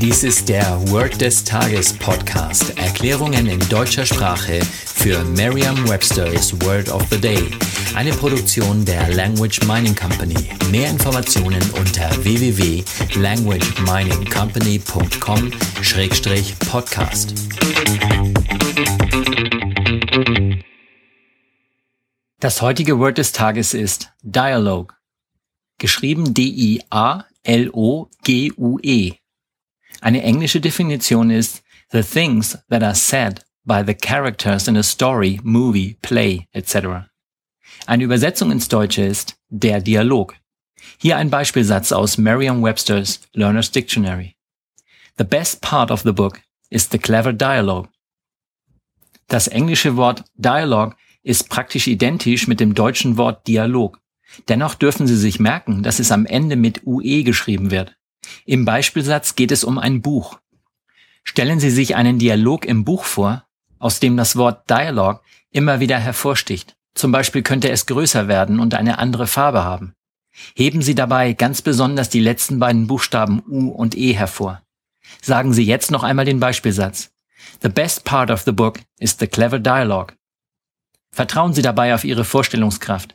Dies ist der Word des Tages Podcast. Erklärungen in deutscher Sprache für Merriam-Webster's Word of the Day. Eine Produktion der Language Mining Company. Mehr Informationen unter www.languageminingcompany.com-podcast. Das heutige Word des Tages ist Dialogue. Geschrieben D-I-A-L-O-G-U-E. Eine englische Definition ist the things that are said by the characters in a story, movie, play, etc. Eine Übersetzung ins Deutsche ist der Dialog. Hier ein Beispielsatz aus Merriam-Webster's Learner's Dictionary. The best part of the book is the clever dialogue. Das englische Wort Dialogue ist praktisch identisch mit dem deutschen Wort Dialog. Dennoch dürfen Sie sich merken, dass es am Ende mit UE geschrieben wird. Im Beispielsatz geht es um ein Buch. Stellen Sie sich einen Dialog im Buch vor, aus dem das Wort Dialog immer wieder hervorsticht. Zum Beispiel könnte es größer werden und eine andere Farbe haben. Heben Sie dabei ganz besonders die letzten beiden Buchstaben U und E hervor. Sagen Sie jetzt noch einmal den Beispielsatz. The best part of the book is the clever dialogue. Vertrauen Sie dabei auf Ihre Vorstellungskraft.